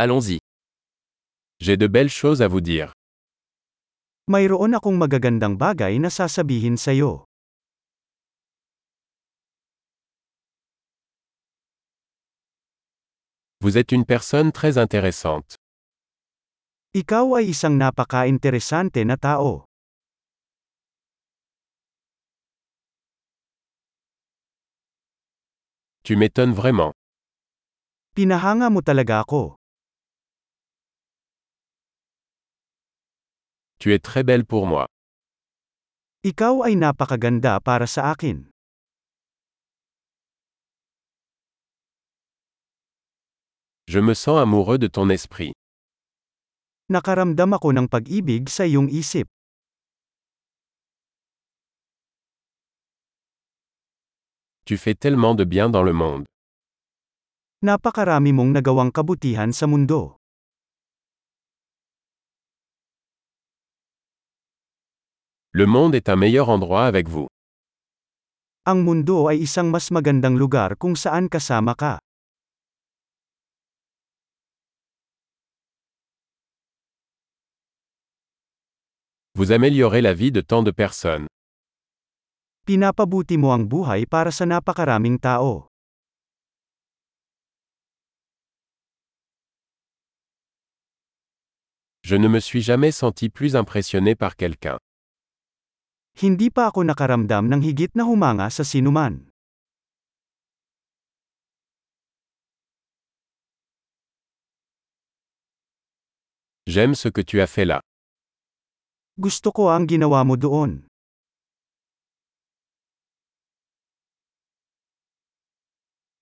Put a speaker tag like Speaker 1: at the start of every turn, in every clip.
Speaker 1: Allons-y.
Speaker 2: J'ai de belles choses à vous dire.
Speaker 3: Mayroon akong magagandang bagay na sasabihin sa'yo.
Speaker 2: Vous êtes une personne très intéressante.
Speaker 3: Ikaw ay isang napaka-interesante na tao.
Speaker 2: Tu m'étonnes vraiment.
Speaker 3: Pinahanga mo talaga ako.
Speaker 2: Tu es très belle pour moi.
Speaker 3: Ikaw ay napakaganda para sa akin.
Speaker 2: Je me sens amoureux de ton esprit.
Speaker 3: Nakaramdam ako ng pag-ibig sa iyong isip.
Speaker 2: Tu fais tellement de bien dans le monde.
Speaker 3: Napakarami mong nagawang kabutihan sa mundo.
Speaker 2: Le monde est un meilleur endroit avec vous.
Speaker 3: Ang mundo ay isang mas magandang lugar kung saan kasama ka.
Speaker 2: Vous améliorez la vie de tant de personnes.
Speaker 3: Pinapabuti mo ang buhay para sa napakaraming tao.
Speaker 2: Je ne me suis jamais senti plus impressionné par quelqu'un.
Speaker 3: Hindi pa ako nakaramdam ng higit na humanga sa sinuman.
Speaker 2: J'aime ce que tu as fait là.
Speaker 3: Gusto ko ang ginawa mo doon.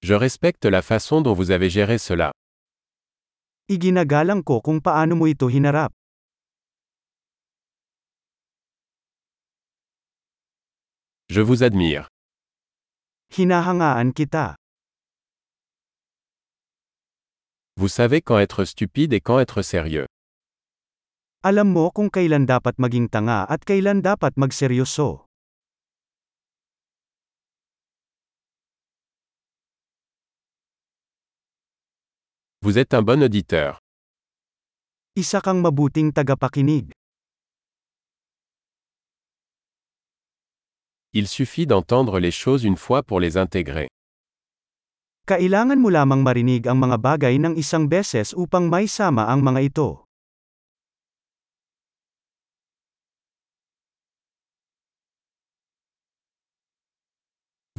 Speaker 2: Je respecte la façon dont vous avez géré cela.
Speaker 3: Iginagalang ko kung paano mo ito hinarap.
Speaker 2: Je vous admire.
Speaker 3: Hinahangaan kita.
Speaker 2: Vous savez quand être stupide et quand être sérieux.
Speaker 3: Alam mo kung kailan dapat maging tanga at kailan dapat magseryoso.
Speaker 2: Vous êtes un bon auditeur.
Speaker 3: Isa kang mabuting tagapakinig.
Speaker 2: Il suffit d'entendre les choses une fois pour les intégrer.
Speaker 3: Kailangan mo lamang marinig ang mga bagay ng isang beses upang maisama ang mga ito.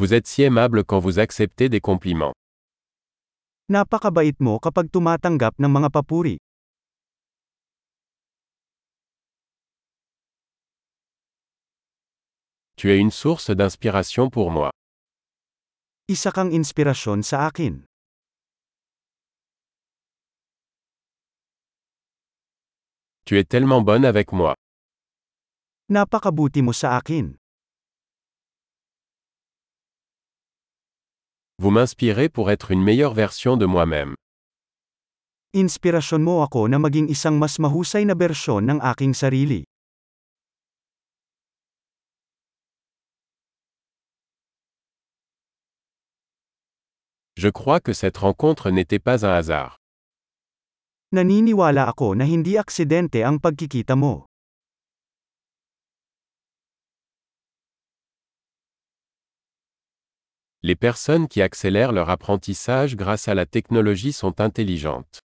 Speaker 2: Vous êtes si aimable quand vous acceptez des compliments.
Speaker 3: Napakabait mo kapag tumatanggap ng mga papuri.
Speaker 2: Tu es une source d'inspiration pour moi.
Speaker 3: Isa kang inspirasyon sa akin.
Speaker 2: Tu es tellement bonne avec moi.
Speaker 3: Napakabuti mo sa akin.
Speaker 2: Vous m'inspirez pour être une meilleure version de moi-même.
Speaker 3: Inspirasyon mo ako na maging isang mas mahusay na bersyon ng aking sarili.
Speaker 2: Je crois que cette rencontre n'était pas un hasard.
Speaker 3: Naniniwala ako na hindi aksidente ang pagkikita mo.
Speaker 2: Les personnes qui accélèrent leur apprentissage grâce à la technologie sont intelligentes.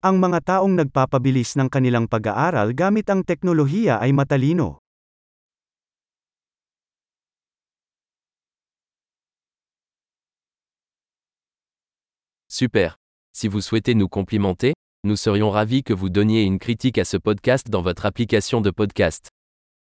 Speaker 3: Ang mga taong nagpapabilis ng kanilang pag-aaral gamit ang teknolohiya ay matalino.
Speaker 1: Super. Si vous souhaitez nous complimenter, nous serions ravis que vous donniez une critique à ce podcast dans votre application de podcast.